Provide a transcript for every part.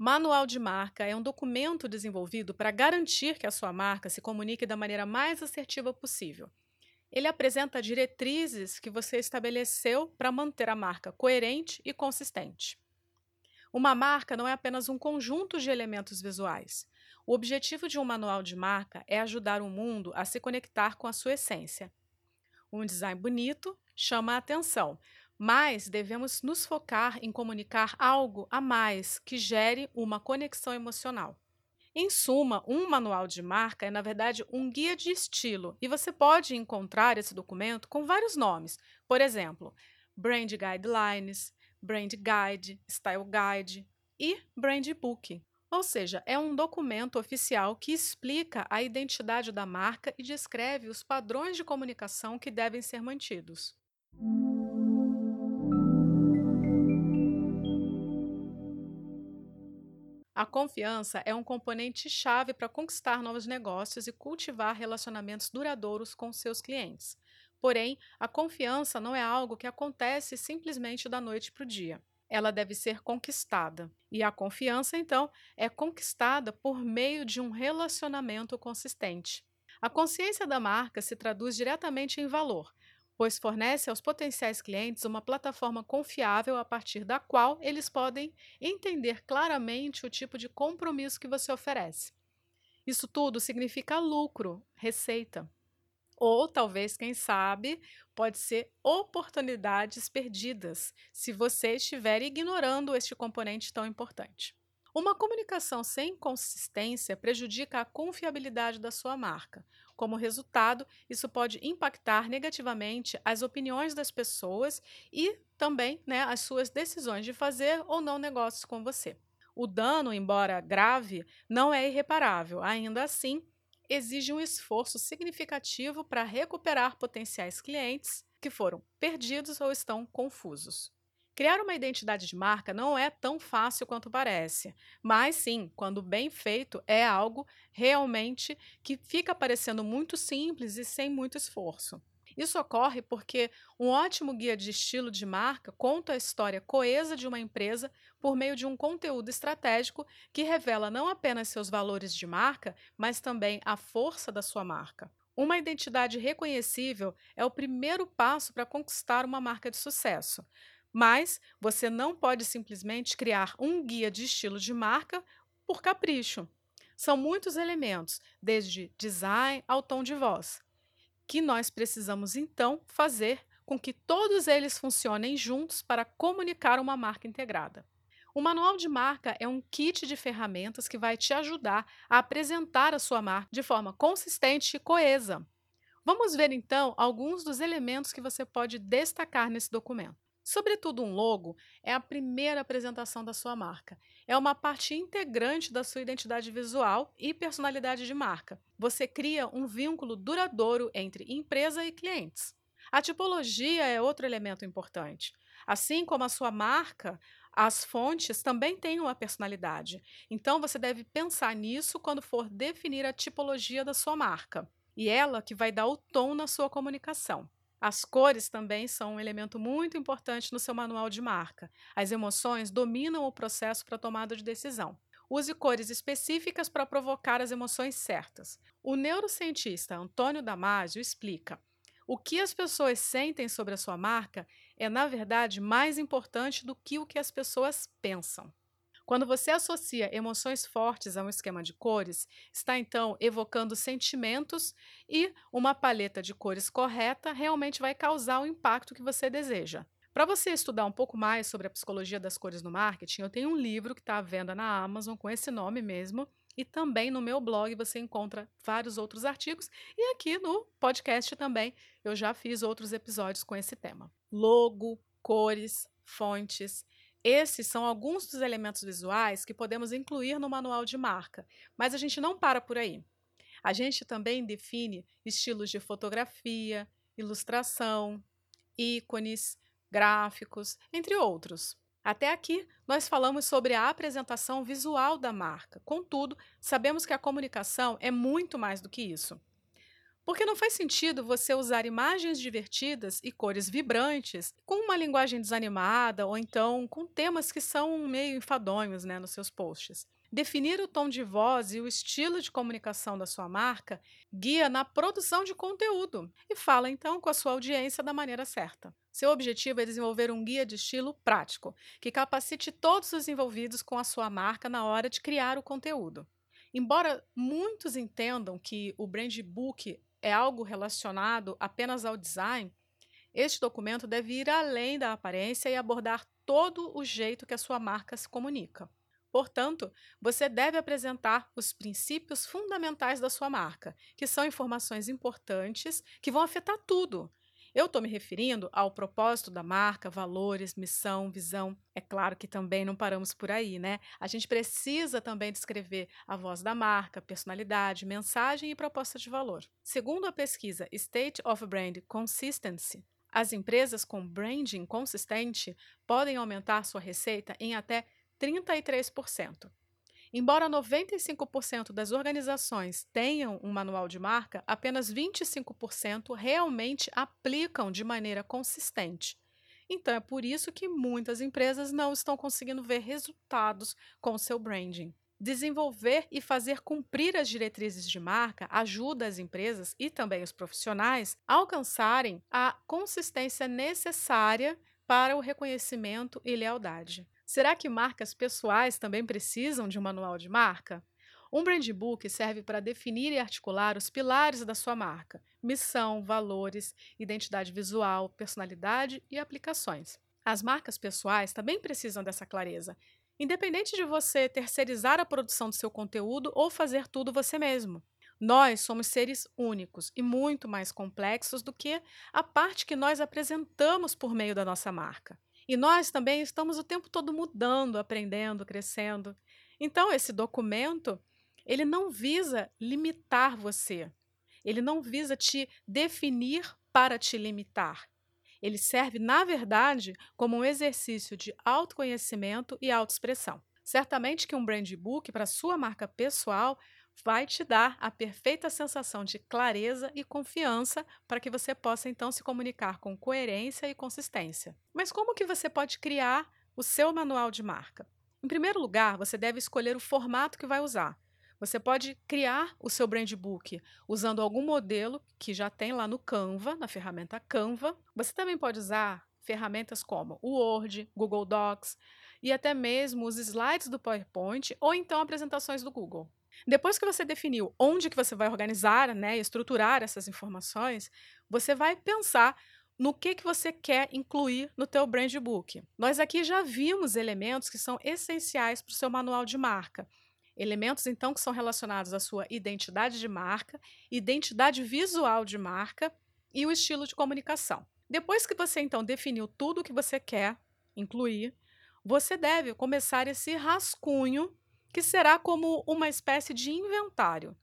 Manual de marca é um documento desenvolvido para garantir que a sua marca se comunique da maneira mais assertiva possível. Ele apresenta diretrizes que você estabeleceu para manter a marca coerente e consistente. Uma marca não é apenas um conjunto de elementos visuais. O objetivo de um manual de marca é ajudar o mundo a se conectar com a sua essência. Um design bonito chama a atenção, mas devemos nos focar em comunicar algo a mais que gere uma conexão emocional. Em suma, um manual de marca é, na verdade, um guia de estilo, e você pode encontrar esse documento com vários nomes. Por exemplo, Brand Guidelines, Brand Guide, Style Guide e Brand Book. Ou seja, é um documento oficial que explica a identidade da marca e descreve os padrões de comunicação que devem ser mantidos. A confiança é um componente chave para conquistar novos negócios e cultivar relacionamentos duradouros com seus clientes. Porém, a confiança não é algo que acontece simplesmente da noite para o dia. Ela deve ser conquistada. E a confiança, então, é conquistada por meio de um relacionamento consistente. A consciência da marca se traduz diretamente em valor, pois fornece aos potenciais clientes uma plataforma confiável a partir da qual eles podem entender claramente o tipo de compromisso que você oferece. Isso tudo significa lucro, receita. Ou talvez, quem sabe, pode ser oportunidades perdidas se você estiver ignorando este componente tão importante. Uma comunicação sem consistência prejudica a confiabilidade da sua marca. Como resultado, isso pode impactar negativamente as opiniões das pessoas e também né, as suas decisões de fazer ou não negócios com você. O dano, embora grave, não é irreparável. Ainda assim, exige um esforço significativo para recuperar potenciais clientes que foram perdidos ou estão confusos. Criar uma identidade de marca não é tão fácil quanto parece, mas sim, quando bem feito, é algo realmente que fica parecendo muito simples e sem muito esforço. Isso ocorre porque um ótimo guia de estilo de marca conta a história coesa de uma empresa por meio de um conteúdo estratégico que revela não apenas seus valores de marca, mas também a força da sua marca. Uma identidade reconhecível é o primeiro passo para conquistar uma marca de sucesso. Mas você não pode simplesmente criar um guia de estilo de marca por capricho. São muitos elementos, desde design ao tom de voz, que nós precisamos então fazer com que todos eles funcionem juntos para comunicar uma marca integrada. O manual de marca é um kit de ferramentas que vai te ajudar a apresentar a sua marca de forma consistente e coesa. Vamos ver então alguns dos elementos que você pode destacar nesse documento. Sobretudo, um logo é a primeira apresentação da sua marca. É uma parte integrante da sua identidade visual e personalidade de marca. Você cria um vínculo duradouro entre empresa e clientes. A tipologia é outro elemento importante. Assim como a sua marca, as fontes também têm uma personalidade. Então, você deve pensar nisso quando for definir a tipologia da sua marca. E ela que vai dar o tom na sua comunicação. As cores também são um elemento muito importante no seu manual de marca. As emoções dominam o processo para tomada de decisão. Use cores específicas para provocar as emoções certas. O neurocientista Antônio Damasio explica: o que as pessoas sentem sobre a sua marca é, na verdade, mais importante do que o que as pessoas pensam. Quando você associa emoções fortes a um esquema de cores, está então evocando sentimentos e uma paleta de cores correta realmente vai causar o impacto que você deseja. Para você estudar um pouco mais sobre a psicologia das cores no marketing, eu tenho um livro que está à venda na Amazon com esse nome mesmo. E também no meu blog você encontra vários outros artigos. E aqui no podcast também eu já fiz outros episódios com esse tema. Logo, cores, fontes esses são alguns dos elementos visuais que podemos incluir no manual de marca, mas a gente não para por aí. A gente também define estilos de fotografia, ilustração, ícones, gráficos, entre outros. Até aqui, nós falamos sobre a apresentação visual da marca. Contudo, sabemos que a comunicação é muito mais do que isso. Porque não faz sentido você usar imagens divertidas e cores vibrantes com uma linguagem desanimada ou então com temas que são meio enfadonhos né, nos seus posts. Definir o tom de voz e o estilo de comunicação da sua marca guia na produção de conteúdo e fala então com a sua audiência da maneira certa. Seu objetivo é desenvolver um guia de estilo prático, que capacite todos os envolvidos com a sua marca na hora de criar o conteúdo. Embora muitos entendam que o brand book é algo relacionado apenas ao design, este documento deve ir além da aparência e abordar todo o jeito que a sua marca se comunica. Portanto, você deve apresentar os princípios fundamentais da sua marca, que são informações importantes que vão afetar tudo. Eu estou me referindo ao propósito da marca, valores, missão, visão. É claro que também não paramos por aí, né? A gente precisa também descrever a voz da marca, personalidade, mensagem e proposta de valor. Segundo a pesquisa State of Brand Consistency, as empresas com branding consistente podem aumentar sua receita em até 33%. Embora 95% das organizações tenham um manual de marca, apenas 25% realmente aplicam de maneira consistente. Então é por isso que muitas empresas não estão conseguindo ver resultados com seu branding. Desenvolver e fazer cumprir as diretrizes de marca ajuda as empresas e também os profissionais a alcançarem a consistência necessária para o reconhecimento e lealdade. Será que marcas pessoais também precisam de um manual de marca? Um brand book serve para definir e articular os pilares da sua marca: missão, valores, identidade visual, personalidade e aplicações. As marcas pessoais também precisam dessa clareza, independente de você terceirizar a produção do seu conteúdo ou fazer tudo você mesmo. Nós somos seres únicos e muito mais complexos do que a parte que nós apresentamos por meio da nossa marca. E nós também estamos o tempo todo mudando, aprendendo, crescendo. Então, esse documento, ele não visa limitar você. Ele não visa te definir para te limitar. Ele serve, na verdade, como um exercício de autoconhecimento e autoexpressão. Certamente que um brand book para sua marca pessoal vai te dar a perfeita sensação de clareza e confiança para que você possa então se comunicar com coerência e consistência. Mas como que você pode criar o seu manual de marca? Em primeiro lugar, você deve escolher o formato que vai usar. Você pode criar o seu brand book usando algum modelo que já tem lá no Canva, na ferramenta Canva. Você também pode usar ferramentas como o Word, Google Docs e até mesmo os slides do PowerPoint ou então apresentações do Google. Depois que você definiu onde que você vai organizar, né, estruturar essas informações, você vai pensar no que, que você quer incluir no teu brand book. Nós aqui já vimos elementos que são essenciais para o seu manual de marca. Elementos, então, que são relacionados à sua identidade de marca, identidade visual de marca e o estilo de comunicação. Depois que você, então, definiu tudo o que você quer incluir, você deve começar esse rascunho que será como uma espécie de inventário.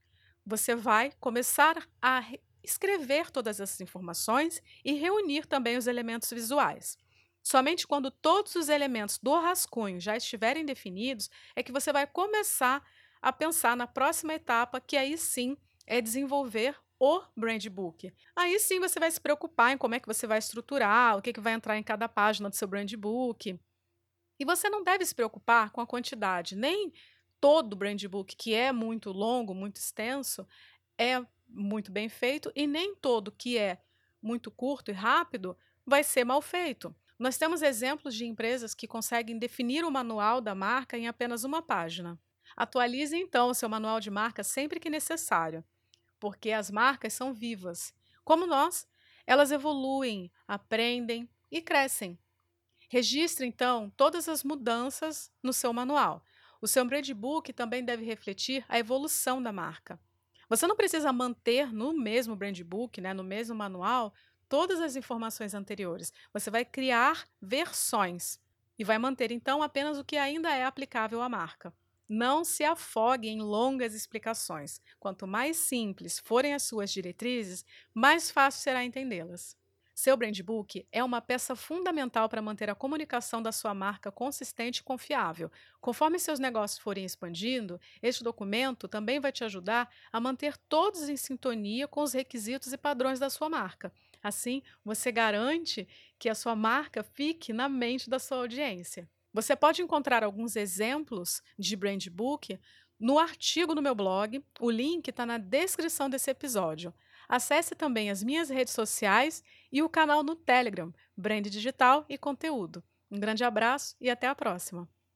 Você vai começar a escrever todas essas informações e reunir também os elementos visuais. Somente quando todos os elementos do rascunho já estiverem definidos é que você vai começar a pensar na próxima etapa, que aí sim é desenvolver o brand book. Aí sim você vai se preocupar em como é que você vai estruturar, o que, que vai entrar em cada página do seu brand book. E você não deve se preocupar com a quantidade, nem todo o brand book, que é muito longo, muito extenso, é muito bem feito, e nem todo que é muito curto e rápido vai ser mal feito. Nós temos exemplos de empresas que conseguem definir o manual da marca em apenas uma página. Atualize então o seu manual de marca sempre que necessário, porque as marcas são vivas. Como nós, elas evoluem, aprendem e crescem. Registre então todas as mudanças no seu manual. O seu brand book também deve refletir a evolução da marca. Você não precisa manter no mesmo brand book, né, no mesmo manual, todas as informações anteriores. Você vai criar versões e vai manter então apenas o que ainda é aplicável à marca. Não se afogue em longas explicações. Quanto mais simples forem as suas diretrizes, mais fácil será entendê-las. Seu brand book é uma peça fundamental para manter a comunicação da sua marca consistente e confiável. Conforme seus negócios forem expandindo, este documento também vai te ajudar a manter todos em sintonia com os requisitos e padrões da sua marca. Assim, você garante que a sua marca fique na mente da sua audiência. Você pode encontrar alguns exemplos de brand book no artigo no meu blog. O link está na descrição desse episódio. Acesse também as minhas redes sociais e o canal no Telegram, Brand Digital e Conteúdo. Um grande abraço e até a próxima!